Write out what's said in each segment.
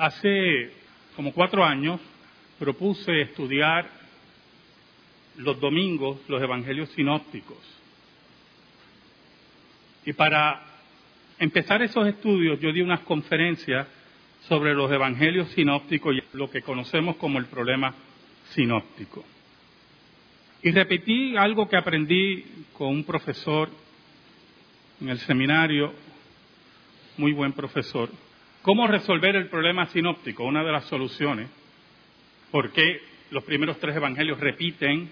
Hace como cuatro años propuse estudiar los domingos los evangelios sinópticos. Y para empezar esos estudios yo di unas conferencias sobre los evangelios sinópticos y lo que conocemos como el problema sinóptico. Y repetí algo que aprendí con un profesor en el seminario, muy buen profesor, ¿Cómo resolver el problema sinóptico? Una de las soluciones. ¿Por qué los primeros tres evangelios repiten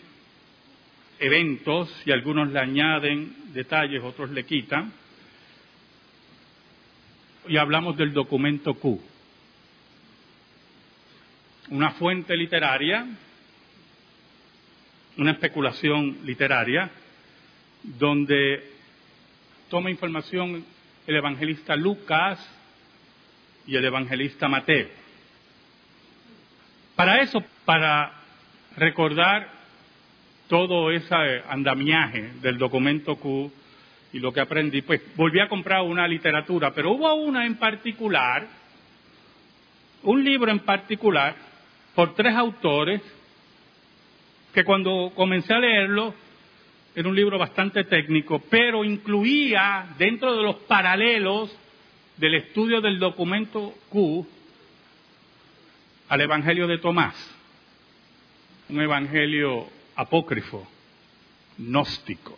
eventos y algunos le añaden detalles, otros le quitan? Y hablamos del documento Q. Una fuente literaria, una especulación literaria, donde toma información el evangelista Lucas, y el evangelista Mateo. Para eso, para recordar todo ese andamiaje del documento Q y lo que aprendí, pues volví a comprar una literatura, pero hubo una en particular, un libro en particular, por tres autores, que cuando comencé a leerlo, era un libro bastante técnico, pero incluía dentro de los paralelos del estudio del documento Q al Evangelio de Tomás, un evangelio apócrifo, gnóstico.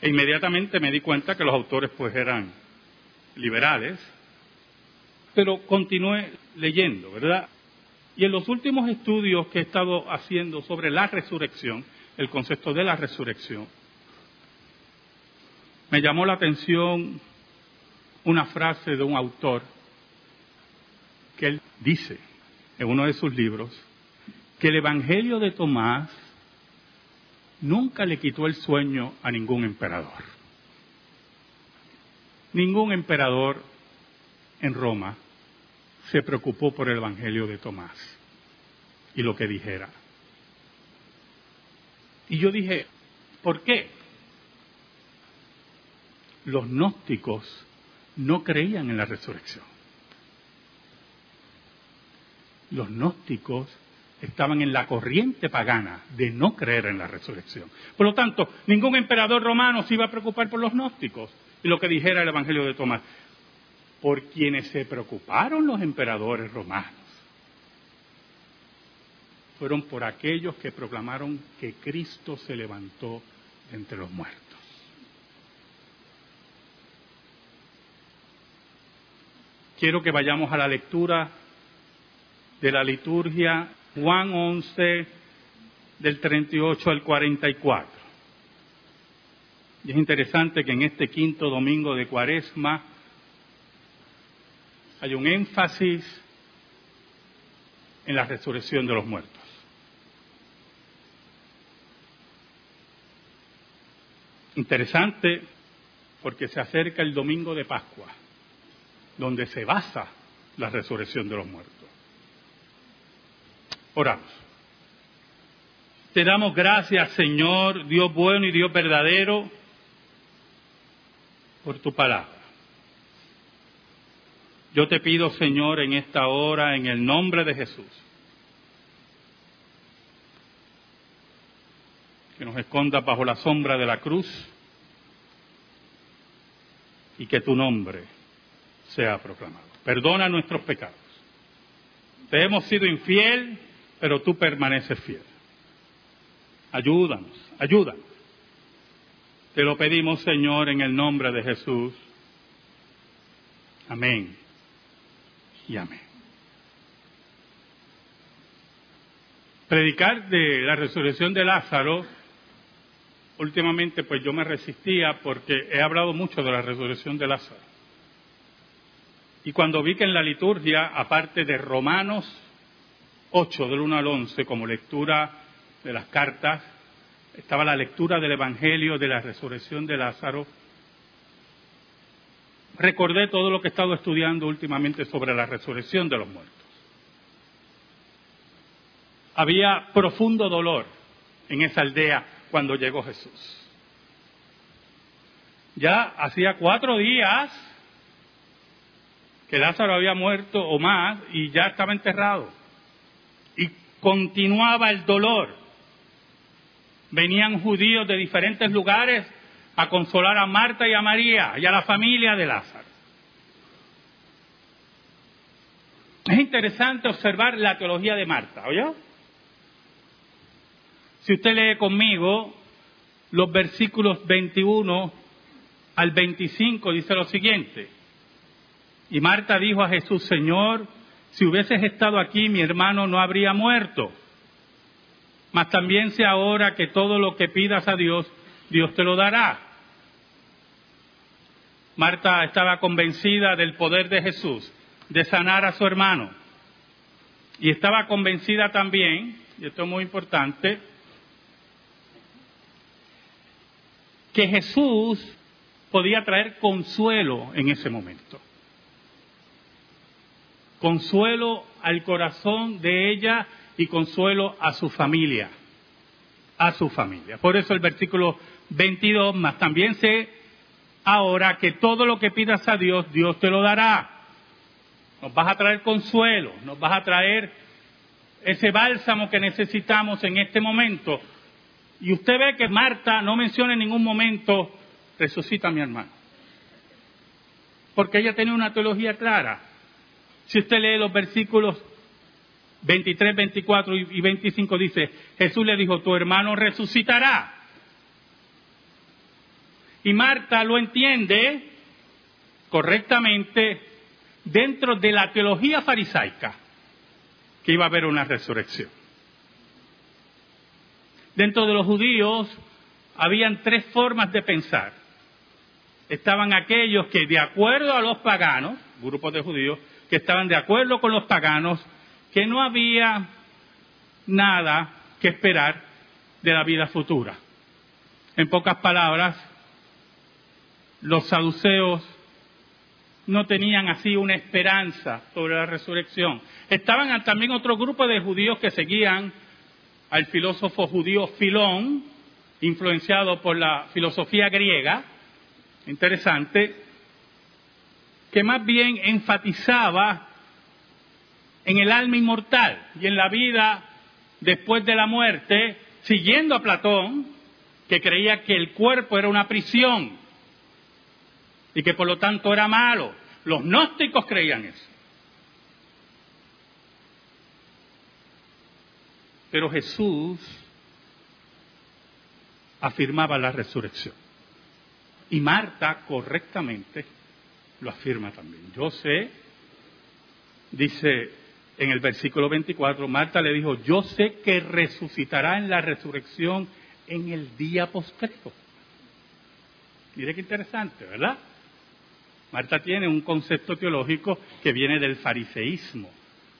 E inmediatamente me di cuenta que los autores pues eran liberales, pero continué leyendo, ¿verdad? Y en los últimos estudios que he estado haciendo sobre la resurrección, el concepto de la resurrección, me llamó la atención una frase de un autor que él dice en uno de sus libros que el Evangelio de Tomás nunca le quitó el sueño a ningún emperador. Ningún emperador en Roma se preocupó por el Evangelio de Tomás y lo que dijera. Y yo dije, ¿por qué? Los gnósticos no creían en la resurrección. Los gnósticos estaban en la corriente pagana de no creer en la resurrección. Por lo tanto, ningún emperador romano se iba a preocupar por los gnósticos. Y lo que dijera el Evangelio de Tomás, por quienes se preocuparon los emperadores romanos, fueron por aquellos que proclamaron que Cristo se levantó entre los muertos. Quiero que vayamos a la lectura de la liturgia Juan 11 del 38 al 44. Y es interesante que en este quinto domingo de Cuaresma hay un énfasis en la resurrección de los muertos. Interesante porque se acerca el domingo de Pascua donde se basa la resurrección de los muertos. Oramos. Te damos gracias, Señor, Dios bueno y Dios verdadero, por tu palabra. Yo te pido, Señor, en esta hora, en el nombre de Jesús, que nos escondas bajo la sombra de la cruz y que tu nombre sea proclamado. Perdona nuestros pecados. Te hemos sido infiel, pero tú permaneces fiel. Ayúdanos, ayúdanos. Te lo pedimos, Señor, en el nombre de Jesús. Amén y amén. Predicar de la resurrección de Lázaro, últimamente pues yo me resistía porque he hablado mucho de la resurrección de Lázaro. Y cuando vi que en la liturgia, aparte de Romanos 8, del 1 al 11, como lectura de las cartas, estaba la lectura del Evangelio de la resurrección de Lázaro, recordé todo lo que he estado estudiando últimamente sobre la resurrección de los muertos. Había profundo dolor en esa aldea cuando llegó Jesús. Ya hacía cuatro días que Lázaro había muerto o más y ya estaba enterrado. Y continuaba el dolor. Venían judíos de diferentes lugares a consolar a Marta y a María y a la familia de Lázaro. Es interesante observar la teología de Marta, ¿oye? Si usted lee conmigo los versículos 21 al 25, dice lo siguiente. Y Marta dijo a Jesús, Señor, si hubieses estado aquí, mi hermano no habría muerto. Mas también sé ahora que todo lo que pidas a Dios, Dios te lo dará. Marta estaba convencida del poder de Jesús, de sanar a su hermano. Y estaba convencida también, y esto es muy importante, que Jesús podía traer consuelo en ese momento. Consuelo al corazón de ella y consuelo a su familia. A su familia. Por eso el versículo 22, más también sé ahora que todo lo que pidas a Dios, Dios te lo dará. Nos vas a traer consuelo, nos vas a traer ese bálsamo que necesitamos en este momento y usted ve que Marta no menciona en ningún momento, resucita a mi hermano. Porque ella tenía una teología clara. Si usted lee los versículos 23, 24 y 25, dice, Jesús le dijo, tu hermano resucitará. Y Marta lo entiende correctamente dentro de la teología farisaica, que iba a haber una resurrección. Dentro de los judíos habían tres formas de pensar. Estaban aquellos que de acuerdo a los paganos, grupos de judíos, que estaban de acuerdo con los paganos, que no había nada que esperar de la vida futura. En pocas palabras, los saduceos no tenían así una esperanza sobre la resurrección. Estaban también otro grupo de judíos que seguían al filósofo judío Filón, influenciado por la filosofía griega, interesante, que más bien enfatizaba en el alma inmortal y en la vida después de la muerte, siguiendo a Platón, que creía que el cuerpo era una prisión y que por lo tanto era malo. Los gnósticos creían eso. Pero Jesús afirmaba la resurrección. Y Marta correctamente lo afirma también. Yo sé, dice en el versículo 24, Marta le dijo, yo sé que resucitará en la resurrección en el día postrero. Mire qué interesante, ¿verdad? Marta tiene un concepto teológico que viene del fariseísmo,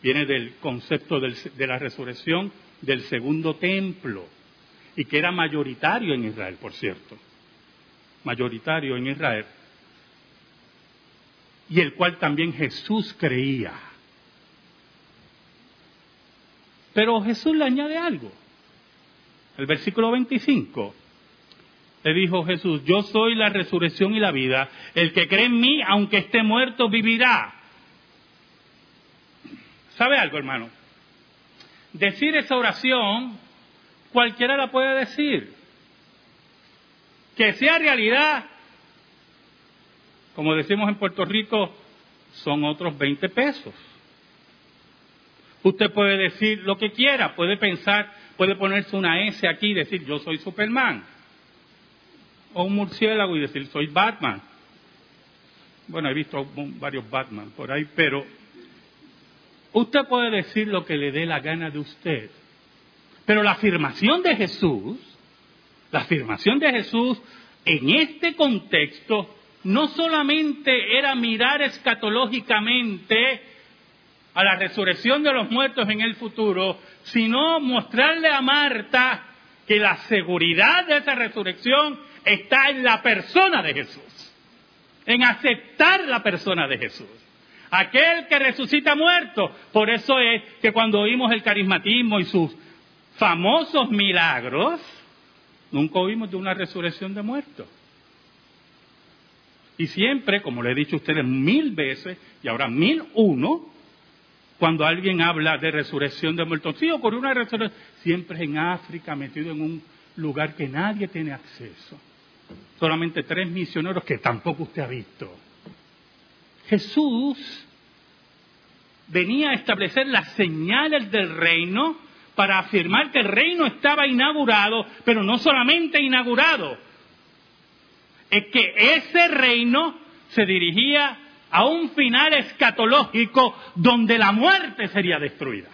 viene del concepto de la resurrección del segundo templo y que era mayoritario en Israel, por cierto, mayoritario en Israel, y el cual también Jesús creía. Pero Jesús le añade algo. El versículo 25 le dijo Jesús, yo soy la resurrección y la vida, el que cree en mí, aunque esté muerto, vivirá. ¿Sabe algo, hermano? Decir esa oración, cualquiera la puede decir. Que sea realidad, como decimos en Puerto Rico, son otros 20 pesos. Usted puede decir lo que quiera, puede pensar, puede ponerse una S aquí y decir yo soy Superman. O un murciélago y decir soy Batman. Bueno, he visto varios Batman por ahí, pero Usted puede decir lo que le dé la gana de usted, pero la afirmación de Jesús, la afirmación de Jesús en este contexto no solamente era mirar escatológicamente a la resurrección de los muertos en el futuro, sino mostrarle a Marta que la seguridad de esa resurrección está en la persona de Jesús, en aceptar la persona de Jesús aquel que resucita muerto. Por eso es que cuando oímos el carismatismo y sus famosos milagros, nunca oímos de una resurrección de muertos. Y siempre, como le he dicho a ustedes mil veces, y ahora mil uno, cuando alguien habla de resurrección de muertos, sí ocurrió una resurrección, siempre es en África, metido en un lugar que nadie tiene acceso. Solamente tres misioneros que tampoco usted ha visto. Jesús venía a establecer las señales del reino para afirmar que el reino estaba inaugurado, pero no solamente inaugurado, es que ese reino se dirigía a un final escatológico donde la muerte sería destruida.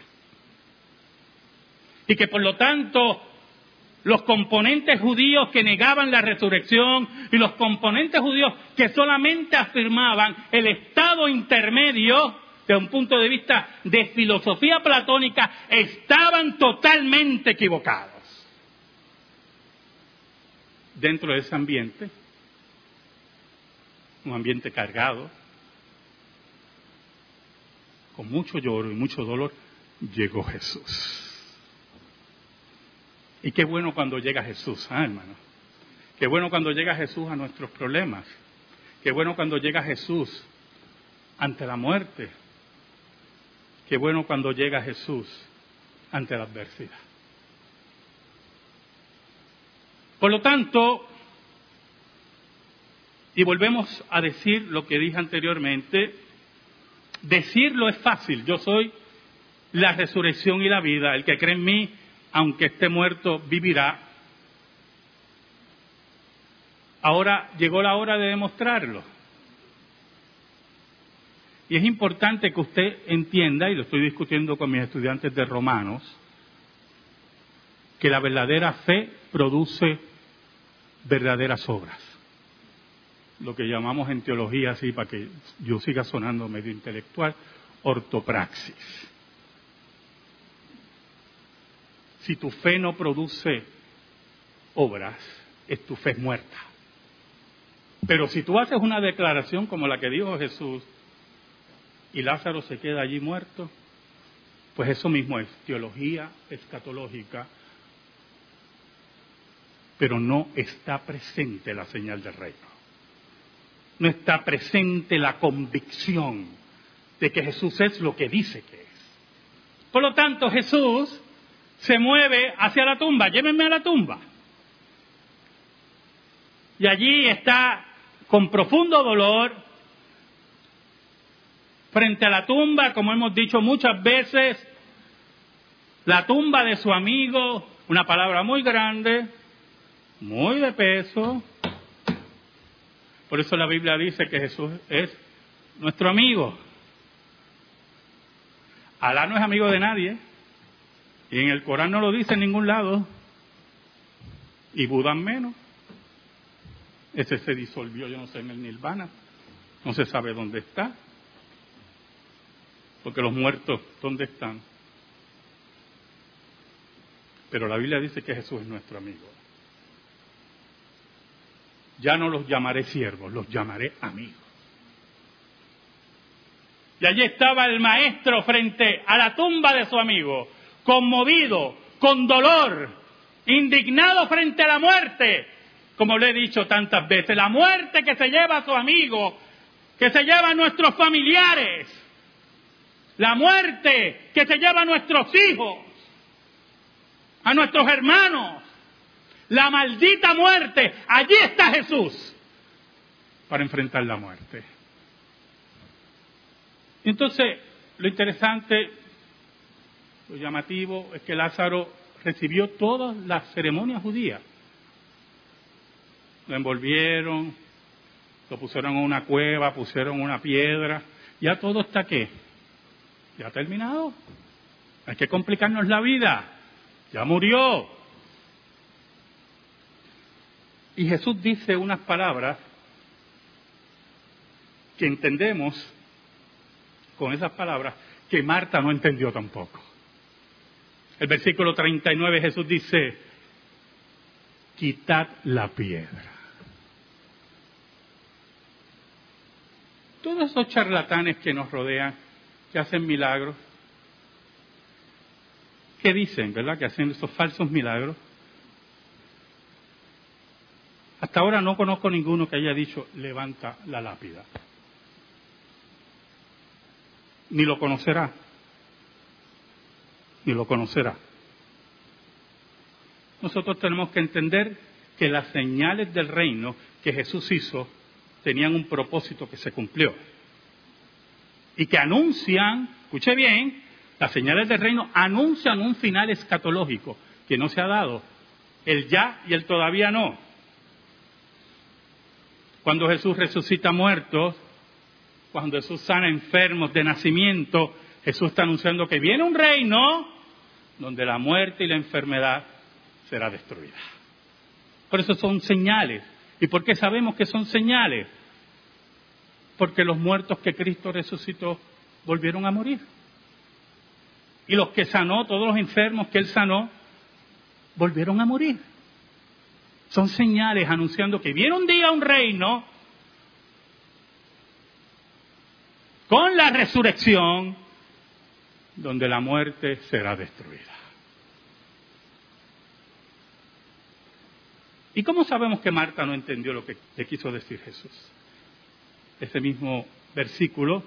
Y que por lo tanto los componentes judíos que negaban la resurrección y los componentes judíos que solamente afirmaban el estado intermedio de un punto de vista de filosofía platónica estaban totalmente equivocados. Dentro de ese ambiente, un ambiente cargado, con mucho lloro y mucho dolor, llegó Jesús. Y qué bueno cuando llega Jesús, ¿ah, hermano. Qué bueno cuando llega Jesús a nuestros problemas. Qué bueno cuando llega Jesús ante la muerte. Qué bueno cuando llega Jesús ante la adversidad. Por lo tanto, y volvemos a decir lo que dije anteriormente, decirlo es fácil, yo soy la resurrección y la vida, el que cree en mí, aunque esté muerto, vivirá. Ahora llegó la hora de demostrarlo. Y es importante que usted entienda, y lo estoy discutiendo con mis estudiantes de Romanos, que la verdadera fe produce verdaderas obras. Lo que llamamos en teología, así para que yo siga sonando medio intelectual, ortopraxis. Si tu fe no produce obras, es tu fe muerta. Pero si tú haces una declaración como la que dijo Jesús, y Lázaro se queda allí muerto, pues eso mismo es teología escatológica, pero no está presente la señal del reino. No está presente la convicción de que Jesús es lo que dice que es. Por lo tanto, Jesús se mueve hacia la tumba, llévenme a la tumba. Y allí está con profundo dolor, frente a la tumba, como hemos dicho muchas veces, la tumba de su amigo, una palabra muy grande, muy de peso. Por eso la Biblia dice que Jesús es nuestro amigo. Alá no es amigo de nadie. Y en el Corán no lo dice en ningún lado. Y Buda menos. Ese se disolvió, yo no sé, en el Nirvana. No se sabe dónde está. Porque los muertos, ¿dónde están? Pero la Biblia dice que Jesús es nuestro amigo. Ya no los llamaré siervos, los llamaré amigos. Y allí estaba el maestro frente a la tumba de su amigo, conmovido, con dolor, indignado frente a la muerte, como le he dicho tantas veces, la muerte que se lleva a su amigo, que se lleva a nuestros familiares, la muerte que se lleva a nuestros hijos, a nuestros hermanos, la maldita muerte. Allí está Jesús para enfrentar la muerte. Entonces, lo interesante, lo llamativo es que Lázaro recibió todas las ceremonias judías. Lo envolvieron, lo pusieron en una cueva, pusieron una piedra, ya todo está qué? Ya terminado. Hay que complicarnos la vida. Ya murió. Y Jesús dice unas palabras que entendemos con esas palabras que Marta no entendió tampoco. El versículo 39 Jesús dice, quitad la piedra. Todos esos charlatanes que nos rodean que hacen milagros, ¿qué dicen, verdad? Que hacen esos falsos milagros. Hasta ahora no conozco ninguno que haya dicho, levanta la lápida. Ni lo conocerá. Ni lo conocerá. Nosotros tenemos que entender que las señales del reino que Jesús hizo tenían un propósito que se cumplió. Y que anuncian, escuche bien, las señales del reino anuncian un final escatológico que no se ha dado. El ya y el todavía no. Cuando Jesús resucita muertos, cuando Jesús sana enfermos de nacimiento, Jesús está anunciando que viene un reino donde la muerte y la enfermedad será destruida. Por eso son señales. ¿Y por qué sabemos que son señales? Porque los muertos que Cristo resucitó volvieron a morir. Y los que sanó, todos los enfermos que Él sanó, volvieron a morir. Son señales anunciando que viene un día un reino con la resurrección donde la muerte será destruida. ¿Y cómo sabemos que Marta no entendió lo que le quiso decir Jesús? Ese mismo versículo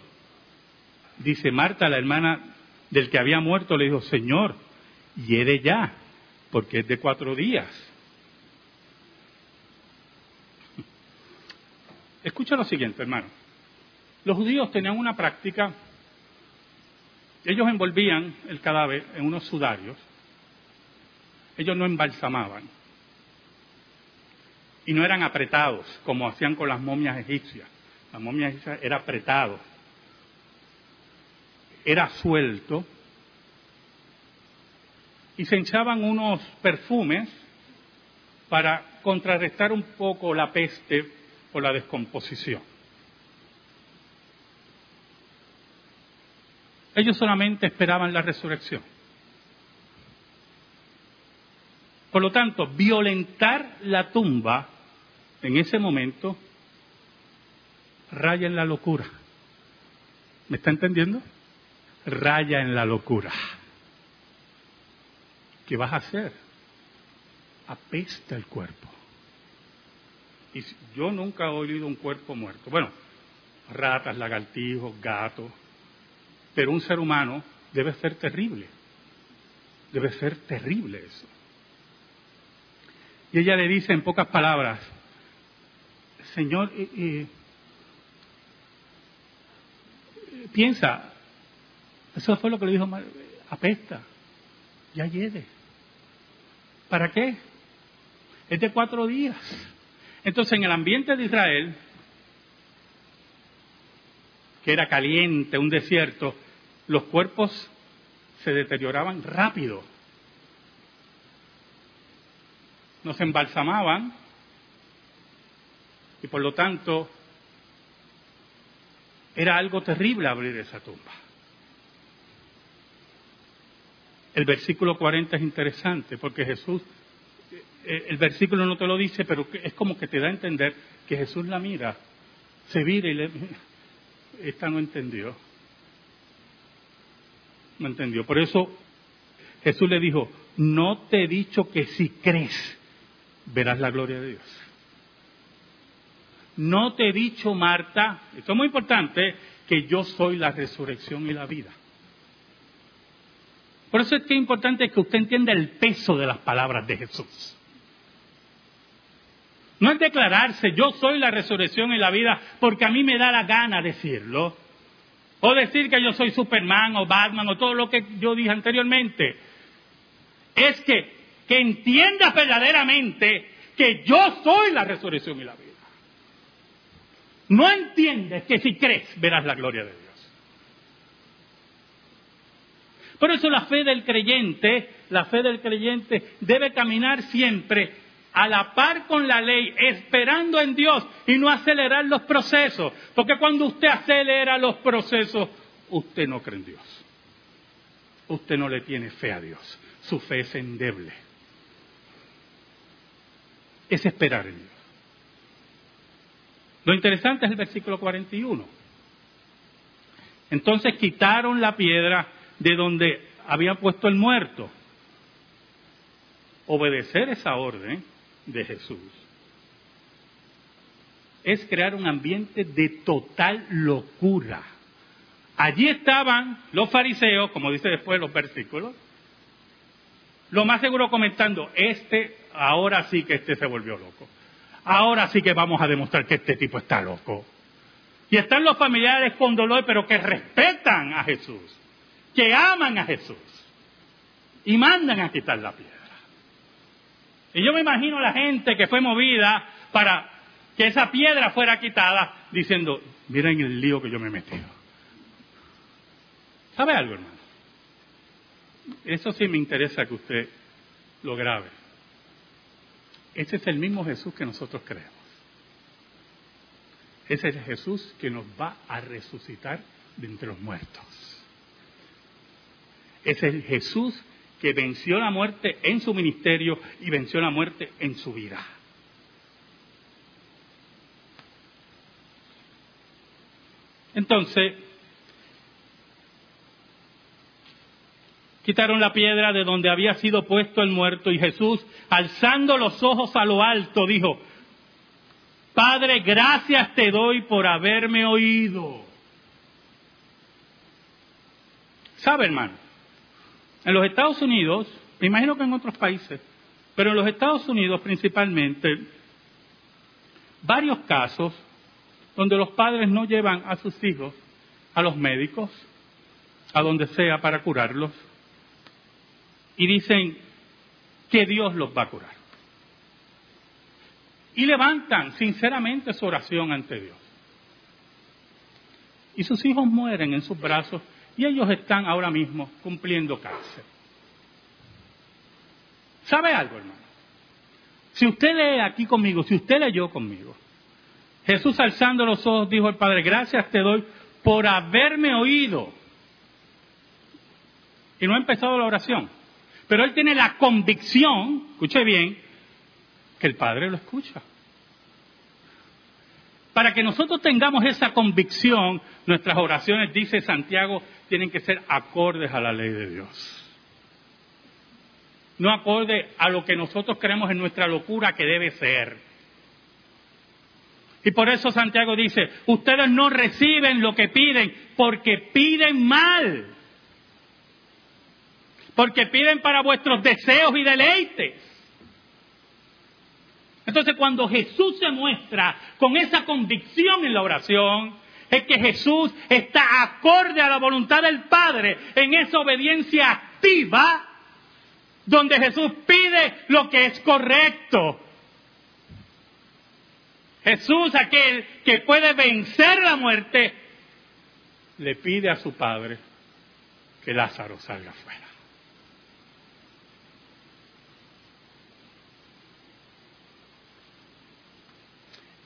dice, Marta, la hermana del que había muerto, le dijo, Señor, hiere ya, porque es de cuatro días. Escucha lo siguiente, hermano. Los judíos tenían una práctica, ellos envolvían el cadáver en unos sudarios, ellos no embalsamaban. Y no eran apretados como hacían con las momias egipcias. Las momias egipcias era apretado. Era suelto. Y se echaban unos perfumes para contrarrestar un poco la peste o la descomposición. Ellos solamente esperaban la resurrección. Por lo tanto, violentar la tumba en ese momento raya en la locura. ¿Me está entendiendo? raya en la locura. ¿Qué vas a hacer? Apesta el cuerpo. Y yo nunca he oído un cuerpo muerto. Bueno, ratas, lagartijos, gatos. Pero un ser humano debe ser terrible. Debe ser terrible eso. Y ella le dice en pocas palabras, Señor, eh, eh, piensa, eso fue lo que le dijo, apesta, ya llegue. ¿Para qué? Es de cuatro días. Entonces, en el ambiente de Israel, que era caliente, un desierto, los cuerpos se deterioraban rápido. No se embalsamaban y por lo tanto era algo terrible abrir esa tumba. El versículo 40 es interesante porque Jesús, el versículo no te lo dice, pero es como que te da a entender que Jesús la mira, se vira y le... Esta no entendió. No entendió. Por eso Jesús le dijo, no te he dicho que si crees verás la gloria de Dios. No te he dicho, Marta, esto es muy importante, que yo soy la resurrección y la vida. Por eso es que es importante que usted entienda el peso de las palabras de Jesús. No es declararse, yo soy la resurrección y la vida, porque a mí me da la gana decirlo. O decir que yo soy Superman o Batman o todo lo que yo dije anteriormente. Es que, que entiendas verdaderamente que yo soy la resurrección y la vida. No entiendes que si crees verás la gloria de Dios. Por eso la fe del creyente, la fe del creyente debe caminar siempre a la par con la ley, esperando en Dios y no acelerar los procesos. Porque cuando usted acelera los procesos, usted no cree en Dios. Usted no le tiene fe a Dios. Su fe es endeble. Es esperar en Dios. Lo interesante es el versículo 41. Entonces quitaron la piedra de donde había puesto el muerto. Obedecer esa orden de Jesús es crear un ambiente de total locura. Allí estaban los fariseos, como dice después los versículos, lo más seguro comentando, este, ahora sí que este se volvió loco. Ahora sí que vamos a demostrar que este tipo está loco. Y están los familiares con dolor, pero que respetan a Jesús, que aman a Jesús y mandan a quitar la piedra. Y yo me imagino la gente que fue movida para que esa piedra fuera quitada, diciendo, miren el lío que yo me he metido. ¿Sabe algo, hermano? Eso sí me interesa que usted lo grabe. Ese es el mismo Jesús que nosotros creemos. Ese es el Jesús que nos va a resucitar de entre los muertos. Ese es el Jesús que venció la muerte en su ministerio y venció la muerte en su vida. Entonces, quitaron la piedra de donde había sido puesto el muerto y Jesús, alzando los ojos a lo alto, dijo, Padre, gracias te doy por haberme oído. ¿Sabe, hermano? En los Estados Unidos, me imagino que en otros países, pero en los Estados Unidos principalmente, varios casos donde los padres no llevan a sus hijos a los médicos, a donde sea para curarlos, y dicen que Dios los va a curar. Y levantan sinceramente su oración ante Dios. Y sus hijos mueren en sus brazos y ellos están ahora mismo cumpliendo cárcel. ¿Sabe algo, hermano? Si usted lee aquí conmigo, si usted leyó conmigo, Jesús alzando los ojos dijo al Padre, gracias te doy por haberme oído. Y no ha empezado la oración. Pero él tiene la convicción, escuche bien, que el Padre lo escucha. Para que nosotros tengamos esa convicción, nuestras oraciones, dice Santiago, tienen que ser acordes a la ley de Dios. No acorde a lo que nosotros creemos en nuestra locura que debe ser. Y por eso Santiago dice, ustedes no reciben lo que piden porque piden mal porque piden para vuestros deseos y deleites. Entonces cuando Jesús se muestra con esa convicción en la oración, es que Jesús está acorde a la voluntad del Padre en esa obediencia activa, donde Jesús pide lo que es correcto. Jesús, aquel que puede vencer la muerte, le pide a su Padre que Lázaro salga fuera.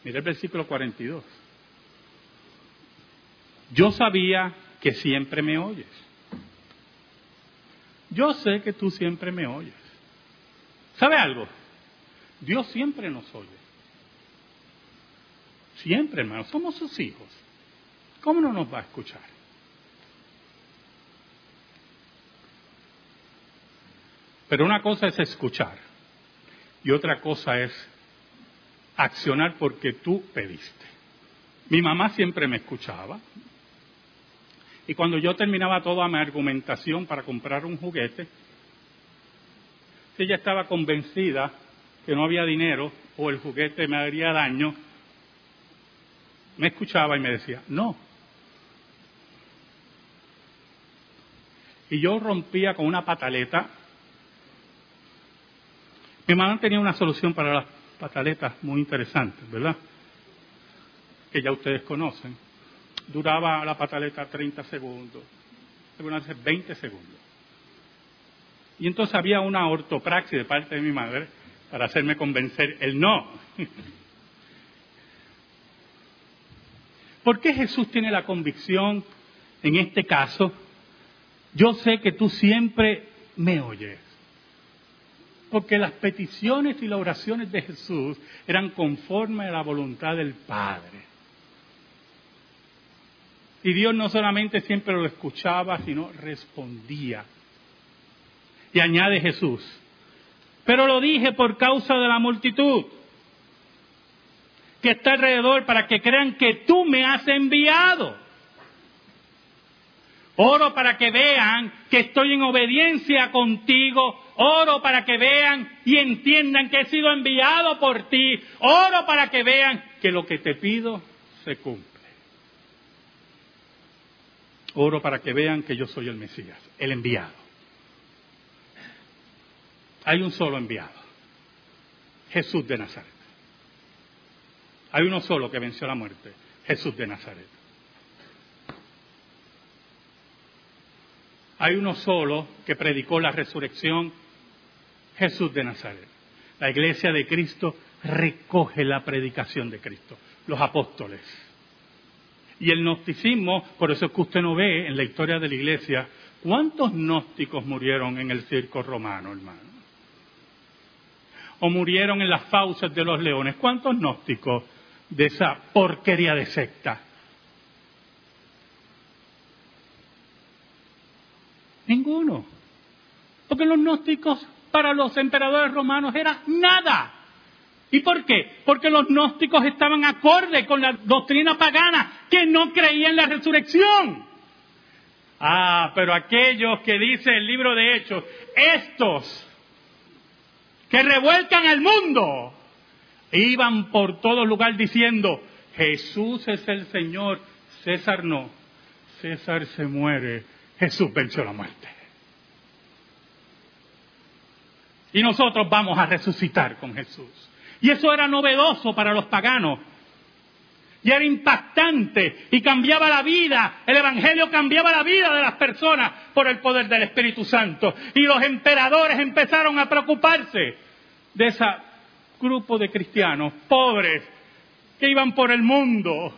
Mira el versículo 42. Yo sabía que siempre me oyes. Yo sé que tú siempre me oyes. ¿Sabe algo? Dios siempre nos oye. Siempre, hermano. Somos sus hijos. ¿Cómo no nos va a escuchar? Pero una cosa es escuchar y otra cosa es accionar porque tú pediste. Mi mamá siempre me escuchaba. Y cuando yo terminaba toda mi argumentación para comprar un juguete, si ella estaba convencida que no había dinero o el juguete me haría daño, me escuchaba y me decía, no. Y yo rompía con una pataleta. Mi mamá tenía una solución para las pataletas muy interesantes, ¿verdad? Que ya ustedes conocen. Duraba la pataleta 30 segundos, algunas veces 20 segundos. Y entonces había una ortopraxis de parte de mi madre para hacerme convencer el no. ¿Por qué Jesús tiene la convicción en este caso? Yo sé que tú siempre me oyes porque las peticiones y las oraciones de Jesús eran conforme a la voluntad del Padre. Y Dios no solamente siempre lo escuchaba, sino respondía. Y añade Jesús, pero lo dije por causa de la multitud. que está alrededor para que crean que tú me has enviado. Oro para que vean que estoy en obediencia contigo. Oro para que vean y entiendan que he sido enviado por ti. Oro para que vean que lo que te pido se cumple. Oro para que vean que yo soy el Mesías, el enviado. Hay un solo enviado, Jesús de Nazaret. Hay uno solo que venció la muerte, Jesús de Nazaret. Hay uno solo que predicó la resurrección, Jesús de Nazaret. La iglesia de Cristo recoge la predicación de Cristo, los apóstoles. Y el gnosticismo, por eso es que usted no ve en la historia de la iglesia cuántos gnósticos murieron en el circo romano, hermano. O murieron en las fauces de los leones. ¿Cuántos gnósticos de esa porquería de secta? Porque los gnósticos para los emperadores romanos era nada. ¿Y por qué? Porque los gnósticos estaban acorde con la doctrina pagana, que no creía en la resurrección. Ah, pero aquellos que dice el libro de Hechos, estos que revuelcan el mundo, iban por todo lugar diciendo, Jesús es el Señor, César no, César se muere, Jesús venció la muerte. Y nosotros vamos a resucitar con Jesús. Y eso era novedoso para los paganos. Y era impactante y cambiaba la vida. El Evangelio cambiaba la vida de las personas por el poder del Espíritu Santo. Y los emperadores empezaron a preocuparse de ese grupo de cristianos pobres que iban por el mundo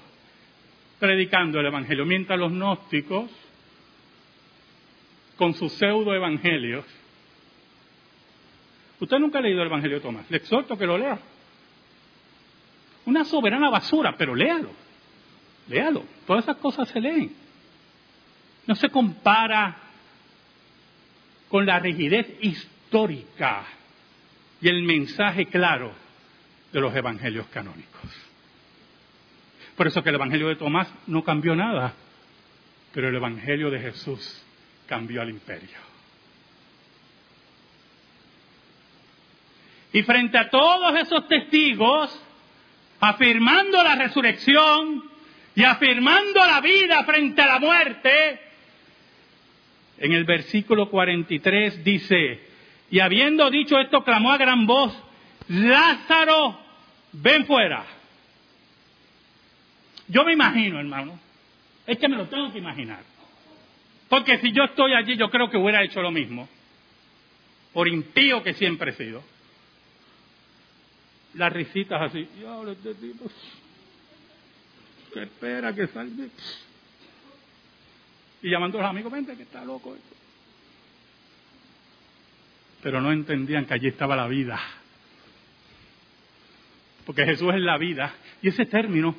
predicando el Evangelio. Mientras los gnósticos con sus pseudo evangelios. Usted nunca ha leído el Evangelio de Tomás. Le exhorto que lo lea. Una soberana basura, pero léalo. Léalo. Todas esas cosas se leen. No se compara con la rigidez histórica y el mensaje claro de los evangelios canónicos. Por eso que el Evangelio de Tomás no cambió nada, pero el Evangelio de Jesús cambió al imperio. Y frente a todos esos testigos, afirmando la resurrección y afirmando la vida frente a la muerte, en el versículo 43 dice, y habiendo dicho esto, clamó a gran voz, Lázaro, ven fuera. Yo me imagino, hermano, es que me lo tengo que imaginar. Porque si yo estoy allí, yo creo que hubiera hecho lo mismo. Por impío que siempre he sido. Las risitas así. Y este tipo. Que espera que salga. Y llamando a los amigos, vente que está loco. Pero no entendían que allí estaba la vida. Porque Jesús es la vida. Y ese término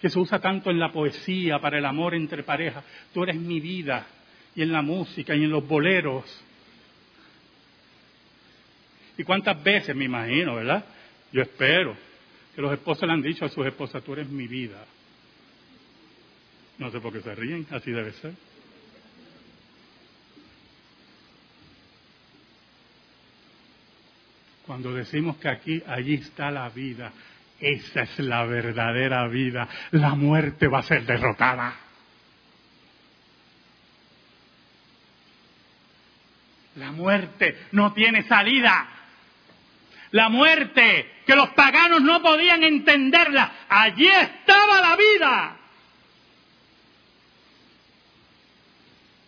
que se usa tanto en la poesía para el amor entre parejas. Tú eres mi vida, y en la música, y en los boleros. ¿Y cuántas veces, me imagino, verdad? Yo espero que los esposos le han dicho a sus esposas, tú eres mi vida. No sé por qué se ríen, así debe ser. Cuando decimos que aquí, allí está la vida, esa es la verdadera vida. La muerte va a ser derrotada. La muerte no tiene salida. La muerte, que los paganos no podían entenderla, allí estaba la vida.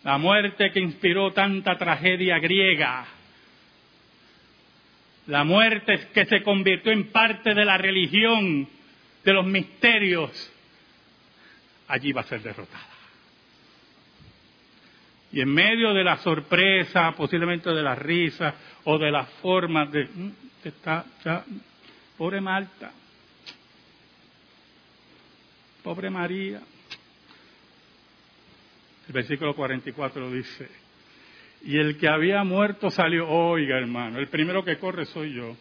La muerte que inspiró tanta tragedia griega la muerte que se convirtió en parte de la religión, de los misterios, allí va a ser derrotada. Y en medio de la sorpresa, posiblemente de la risa o de la forma de... Mm, está, ya, pobre Marta, pobre María. El versículo 44 dice, y el que había muerto salió, oiga hermano, el primero que corre soy yo.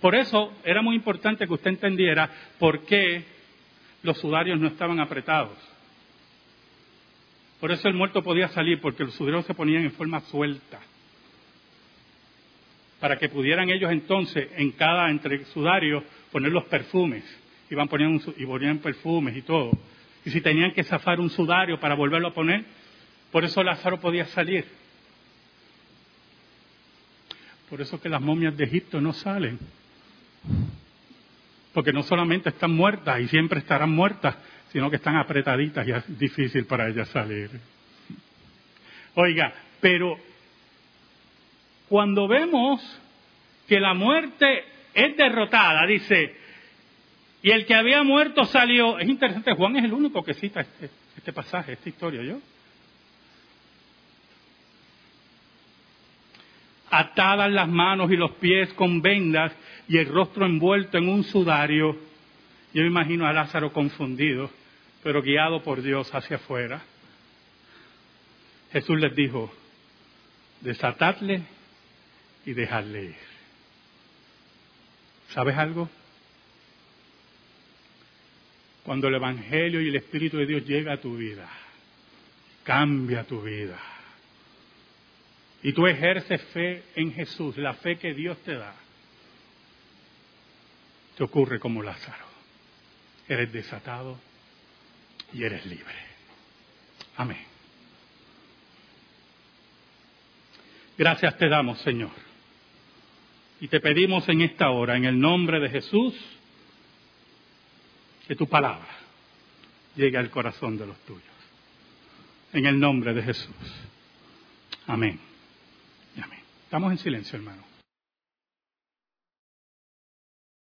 Por eso era muy importante que usted entendiera por qué los sudarios no estaban apretados. Por eso el muerto podía salir, porque los sudarios se ponían en forma suelta. Para que pudieran ellos entonces, en cada entre sudarios, poner los perfumes. Iban poniendo y ponían perfumes y todo. Y si tenían que zafar un sudario para volverlo a poner, por eso Lázaro podía salir. Por eso que las momias de Egipto no salen. Porque no solamente están muertas y siempre estarán muertas, sino que están apretaditas y es difícil para ellas salir. Oiga, pero cuando vemos que la muerte es derrotada, dice, y el que había muerto salió, es interesante, Juan es el único que cita este, este pasaje, esta historia, ¿yo? Atadas las manos y los pies con vendas y el rostro envuelto en un sudario, yo me imagino a Lázaro confundido, pero guiado por Dios hacia afuera. Jesús les dijo, desatadle y dejadle ir. ¿Sabes algo? Cuando el Evangelio y el Espíritu de Dios llega a tu vida, cambia tu vida. Y tú ejerces fe en Jesús, la fe que Dios te da. Te ocurre como Lázaro. Eres desatado y eres libre. Amén. Gracias te damos, Señor. Y te pedimos en esta hora, en el nombre de Jesús, que tu palabra llegue al corazón de los tuyos. En el nombre de Jesús. Amén. Amén. Estamos en silencio, hermano.